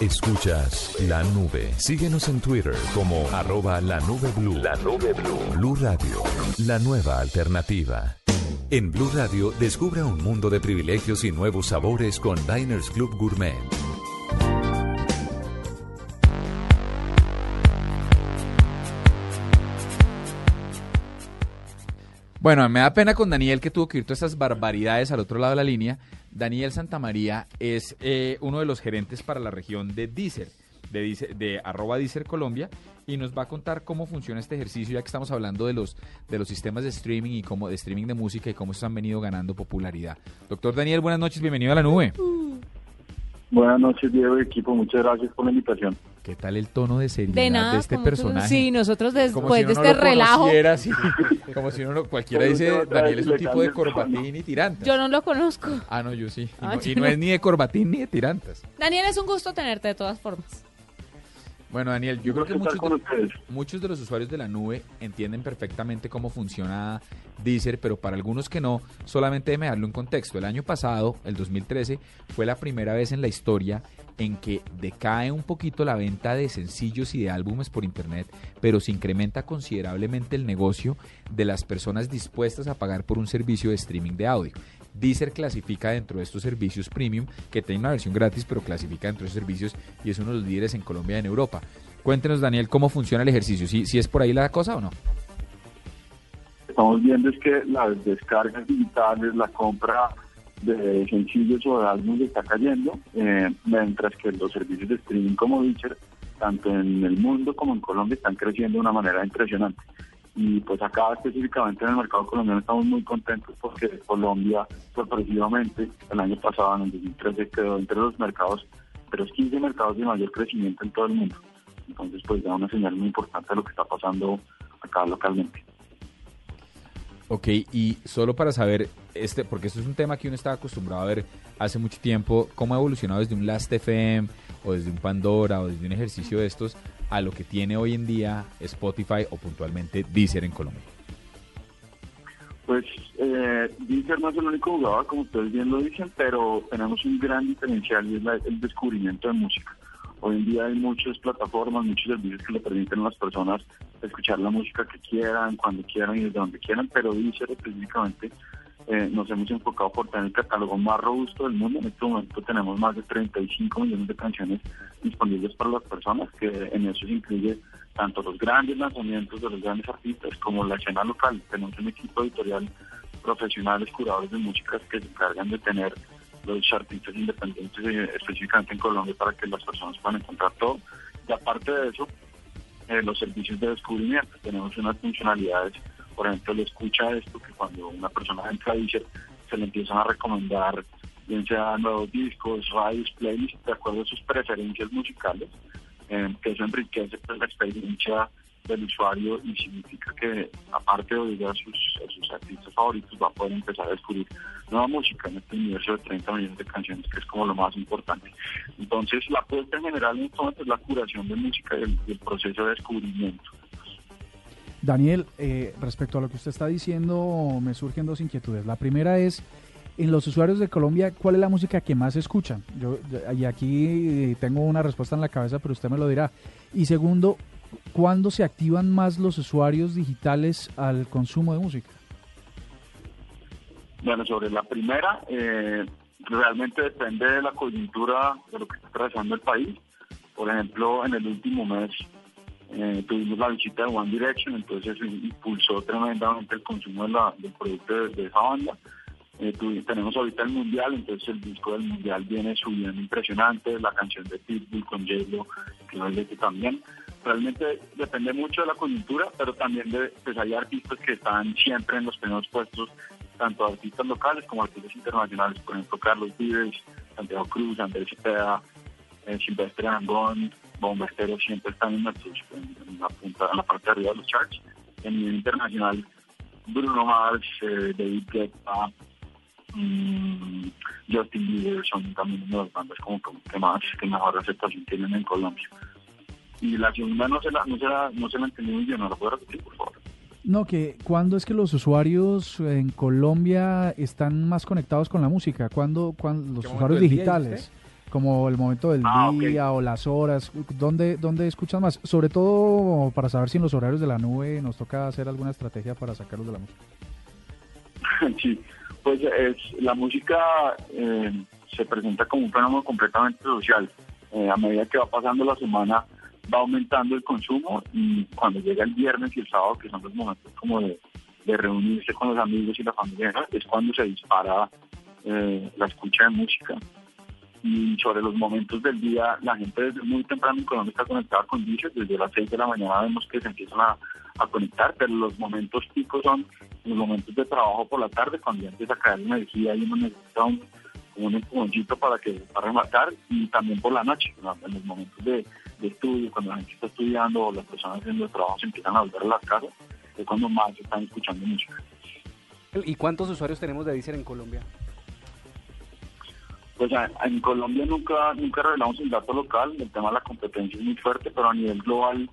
Escuchas la nube. Síguenos en Twitter como arroba la nube blue. La nube blue. Blue Radio, la nueva alternativa. En Blue Radio, descubra un mundo de privilegios y nuevos sabores con Diners Club Gourmet. Bueno, me da pena con Daniel que tuvo que ir todas estas barbaridades al otro lado de la línea. Daniel Santamaría es eh, uno de los gerentes para la región de Deezer, de, Deezer- de arroba Deezer Colombia, y nos va a contar cómo funciona este ejercicio, ya que estamos hablando de los, de los sistemas de streaming y cómo, de streaming de música y cómo se han venido ganando popularidad. Doctor Daniel, buenas noches, bienvenido a la nube. Buenas noches, Diego equipo. Muchas gracias por la invitación. ¿Qué tal el tono de seriedad De este personaje? Sí, nosotros después si de este relajo. Como si uno lo- cualquiera dice, Daniel es un tipo de corbatín y tirantas. Yo no lo conozco. Ah, no, yo sí. Y, Ah, no, yo y no no. es ni de corbatín ni de tirantas. Daniel, es un gusto tenerte de todas formas. Bueno, Daniel, yo creo que ¿Qué tal muchos de, muchos de los usuarios de la nube entienden perfectamente cómo funciona Deezer, pero para algunos que no, solamente déjeme darle un contexto. El año pasado, el 2013, fue la primera vez en la historia en que decae un poquito la venta de sencillos y de álbumes por internet, pero se incrementa considerablemente el negocio de las personas dispuestas a pagar por un servicio de streaming de audio. Deezer clasifica dentro de estos servicios premium, que tiene una versión gratis, pero clasifica dentro de esos servicios y es uno de los líderes en Colombia y en Europa. Cuéntenos, Daniel, cómo funciona el ejercicio. ¿Si, si es por ahí la cosa o no? Estamos viendo es que las descargas digitales, la compra de sencillos o de álbumes está cayendo, eh, mientras que los servicios de streaming como Deezer, tanto en el mundo como en Colombia, están creciendo de una manera impresionante. Y pues acá específicamente en el mercado colombiano estamos muy contentos porque Colombia, sorpresivamente, el año pasado, en el 2013, quedó entre los mercados, entre los 15 mercados de mayor crecimiento en todo el mundo. Entonces, pues da una señal muy importante de lo que está pasando acá localmente. Ok, y solo para saber, este, porque esto es un tema que uno estaba acostumbrado a ver hace mucho tiempo, cómo ha evolucionado desde un Last FM o desde un Pandora o desde un ejercicio de estos a lo que tiene hoy en día Spotify o puntualmente Deezer en Colombia. Pues eh, Deezer no es el único jugador, como ustedes bien lo dicen, pero tenemos un gran diferencial y es la- el descubrimiento de música. Hoy en día hay muchas plataformas, muchos servicios que le permiten a las personas escuchar la música que quieran, cuando quieran y desde donde quieran, pero Deezer específicamente eh, nos hemos enfocado por tener el catálogo más robusto del mundo. En este momento tenemos más de 35 millones de canciones disponibles para las personas, que en eso se incluye tanto los grandes lanzamientos de los grandes artistas como la escena local. Tenemos un equipo editorial profesionales, curadores de música que se encargan de tener los artistas independientes eh, específicamente en Colombia para que las personas puedan encontrar todo. Y aparte de eso, eh, los servicios de descubrimiento. Tenemos unas funcionalidades, por ejemplo, le escucha esto, que cuando una persona entra a Deezer, se le empiezan a recomendar, bien sea nuevos discos, radios, playlists, de acuerdo a sus preferencias musicales, eh, que eso enriquece pues, la experiencia del usuario y significa que, aparte de oír a sus, sus artistas favoritos, va a poder empezar a descubrir nueva música en este universo de 30 millones de canciones, que es como lo más importante. Entonces, la apuesta en general en este es la curación de música y el proceso de descubrimiento. Daniel, eh, respecto a lo que usted está diciendo, me surgen dos inquietudes. La primera es, en los usuarios de Colombia, ¿cuál es la música que más escuchan? Yo, y aquí eh, tengo una respuesta en la cabeza, pero usted me lo dirá. Y segundo, ¿cuándo se activan más los usuarios digitales al consumo de música? Bueno, sobre la primera, eh, realmente depende de la coyuntura de lo que está atravesando el país. Por ejemplo, en el último mes eh, tuvimos la visita de One Direction, entonces eso impulsó tremendamente el consumo de la- del producto de, de esa banda. Eh, tenemos ahorita el Mundial, entonces el disco del Mundial viene subiendo impresionante, la canción de Pitbull con J-Lo, que no es también. Realmente depende mucho de la coyuntura, pero también de, pues hay artistas que están siempre en los primeros puestos, tanto artistas locales como artistas internacionales, por ejemplo Carlos Vives, Santiago Cruz, Andrés Cepeda, eh, Silvestre Angón, Bombesteros siempre están en, nuestros- en- en la punta, en la parte de arriba de los charts. En nivel internacional, Bruno Mars, eh, David Guetta, mm, Justin Bieber son también una de las bandas como que, que más, que mejor aceptación tienen en Colombia. Y la segunda no se la, no se la, no se la entendí muy bien, ¿no la puedo repetir, por favor? No, que ¿cuándo es que los usuarios en Colombia están más conectados con la música? ¿Cuándo, cuándo los ¿Qué usuarios día, digitales? Como el momento del Ah, día o las horas, ¿dónde, ¿dónde escuchan más? Sobre todo para saber si en los horarios de la nube nos toca hacer alguna estrategia para sacarlos de la música. sí, pues es, la música eh, se presenta como un fenómeno completamente social. Eh, a medida que va pasando la semana va aumentando el consumo y cuando llega el viernes y el sábado, que son los momentos como de, de reunirse con los amigos y la familia, es cuando se dispara eh, la escucha de música. Y sobre los momentos del día, la gente desde muy temprano en Colombia está conectada con Deezer, desde las 6 de la mañana vemos que se empiezan a, conectar, pero los momentos picos son los momentos de trabajo por la tarde, cuando ya empieza a caer energía y uno necesita un, un empujoncito para que para rematar, y también por la noche, ¿no? en los momentos de, de estudio, cuando la gente está estudiando o las personas haciendo el trabajo se empiezan a volver a las casas, es cuando más están escuchando música. ¿Y cuántos usuarios tenemos de Deezer en Colombia? Pues en Colombia nunca nunca revelamos el dato local, el tema de la competencia es muy fuerte, pero a nivel global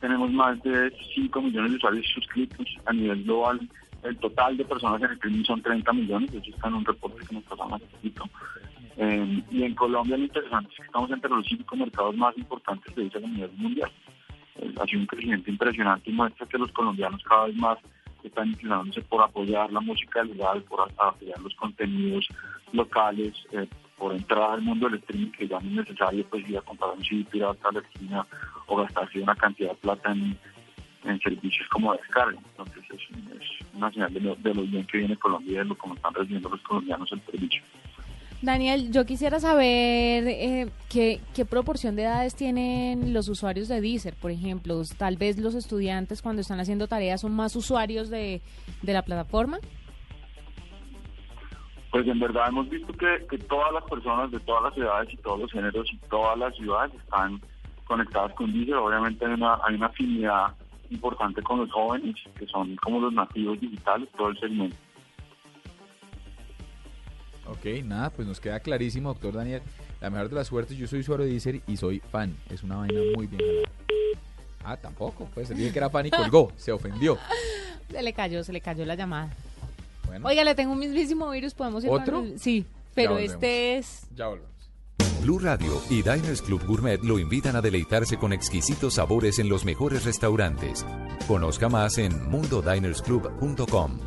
tenemos más de 5 millones de usuarios suscritos. A nivel global, el total de personas en el streaming son 30 millones, eso está en un reporte que nos pasamos hace poquito. Eh, y en Colombia lo interesante es que estamos entre los cinco mercados más importantes de Deezer a nivel mundial. Eh, ha sido un crecimiento impresionante y muestra que los colombianos cada vez más están inclinándose por apoyar la música legal, por apoyar los contenidos locales, eh, por entrar al mundo del streaming que ya no es necesario pues ir a comprar un CD pirata a la esquina o gastarse una cantidad de plata en, en servicios como descarga. Entonces es, una señal de lo, de lo bien que viene Colombia y de lo como están recibiendo los colombianos el servicio. Daniel, yo quisiera saber eh, qué, qué proporción de edades tienen los usuarios de Deezer, por ejemplo. Tal vez los estudiantes cuando están haciendo tareas son más usuarios de, de la plataforma. Pues en verdad hemos visto que, que todas las personas de todas las edades y todos los géneros y todas las ciudades están conectadas con Deezer. Obviamente hay una, hay una afinidad importante con los jóvenes, que son como los nativos digitales, todo el segmento. Ok, nada, pues nos queda clarísimo, doctor Daniel. La mejor de las suertes, yo soy usuario de Deezer y soy fan. Es una vaina muy bien jalada. Ah, tampoco. Pues dije que era fan y colgó. Se ofendió. Se le cayó, se le cayó la llamada. Bueno, Oiga, le tengo un mismísimo virus, podemos ir ¿Otro? el- Sí, pero este es... ya volvemos. Blue Radio y Diners Club Gourmet lo invitan a deleitarse con exquisitos sabores en los mejores restaurantes. Conozca más en mundodinersclub.com.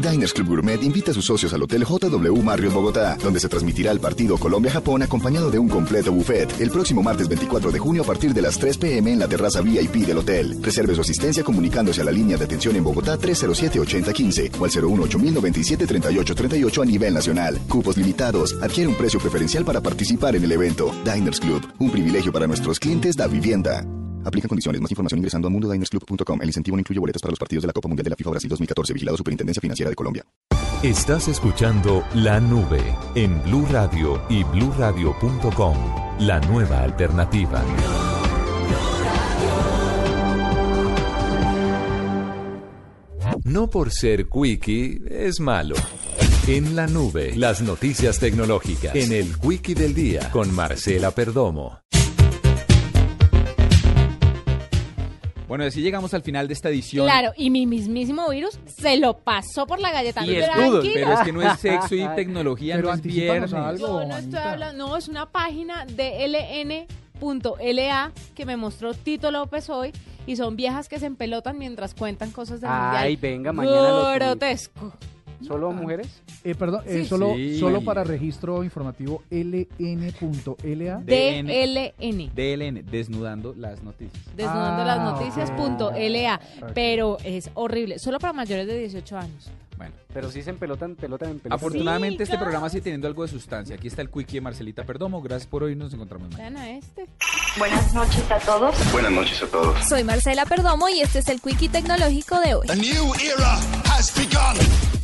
Diners Club Gourmet invita a sus socios al Hotel JW Marriott Bogotá, donde se transmitirá el partido Colombia-Japón acompañado de un completo buffet el próximo martes 24 de junio a partir de las 3 p.m. en la terraza VIP del hotel. Reserve su asistencia comunicándose a la línea de atención en Bogotá 307-8015 o al 018-097-3838 a nivel nacional. Cupos limitados. Adquiere un precio preferencial para participar en el evento. Diners Club, un privilegio para nuestros clientes da vivienda. Aplica condiciones. Más información ingresando a mundodinersclub.com. El incentivo no incluye boletas para los partidos de la Copa Mundial de la FIFA Brasil 2014. Vigilado Superintendencia Financiera de Colombia. Estás escuchando La Nube en Blue Radio y bluradio.com. La nueva alternativa. No por ser quickie es malo. En la nube, las noticias tecnológicas. En el Quickie del Día, con Marcela Perdomo. Bueno, así llegamos al final de esta edición. Claro, y mi mismísimo virus se lo pasó por la galleta. Y Tranquilo. fútbol, pero es que no es sexo y tecnología, Pero no es viernes. algo. No, no estoy hablando, no, es una página de ln.la que me mostró Tito López hoy y son viejas que se empelotan mientras cuentan cosas del Ay, mundial. venga, mañana lo. Grotesco. ¿Solo mujeres? Eh, perdón, eh, solo, sí. solo para registro informativo ln.la. DLN. DLN, desnudando las noticias. Desnudando Ah, las noticias ok. punto LA. Ok. Pero es horrible. Solo para mayores de 18 años. Bueno, Pero sí se empelotan, pelotan en pelotan. afortunadamente este claro. programa sigue teniendo algo de sustancia. Aquí está el quickie de Marcelita Perdomo. Gracias por hoy. Nos encontramos mañana. Vean a este. Buenas noches a todos. Buenas noches a todos. Soy Marcela Perdomo y este es el Quickie Tecnológico de hoy.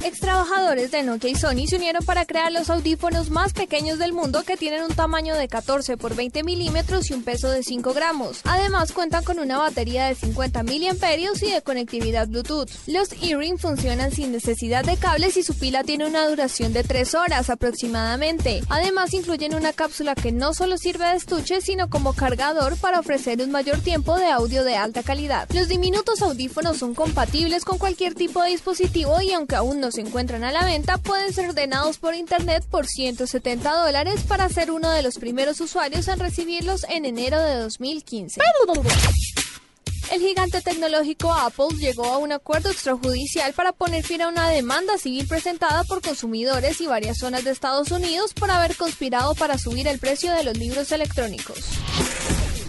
Ex trabajadores de Nokia y Sony se unieron para crear los audífonos más pequeños del mundo que tienen un tamaño de 14 por 20 milímetros y un peso de 5 gramos. Además cuentan con una batería de 50 miliamperios y de conectividad Bluetooth. Los earring funcionan sin necesidad de cables y su pila tiene una duración de 3 horas aproximadamente. Además incluyen una cápsula que no solo sirve de estuche sino como cargador para ofrecer un mayor tiempo de audio de alta calidad. Los diminutos audífonos son compatibles con cualquier tipo de dispositivo y aunque aún no se encuentran a la venta, pueden ser ordenados por internet por 170 dólares para ser uno de los primeros usuarios en recibirlos en enero de 2015. El gigante tecnológico Apple llegó a un acuerdo extrajudicial para poner fin a una demanda civil presentada por consumidores y varias zonas de Estados Unidos por haber conspirado para subir el precio de los libros electrónicos.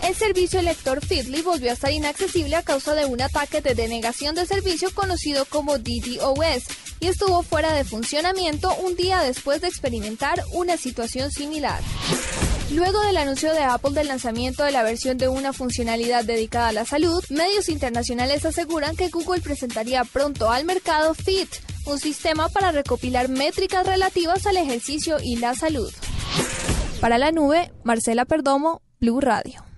El servicio lector Feedly volvió a estar inaccesible a causa de un ataque de denegación de servicio conocido como DDoS y estuvo fuera de funcionamiento un día después de experimentar una situación similar. Luego del anuncio de Apple del lanzamiento de la versión de una funcionalidad dedicada a la salud, medios internacionales aseguran que Google presentaría pronto al mercado Fit, un sistema para recopilar métricas relativas al ejercicio y la salud. Para la nube, Marcela Perdomo, Blue Radio.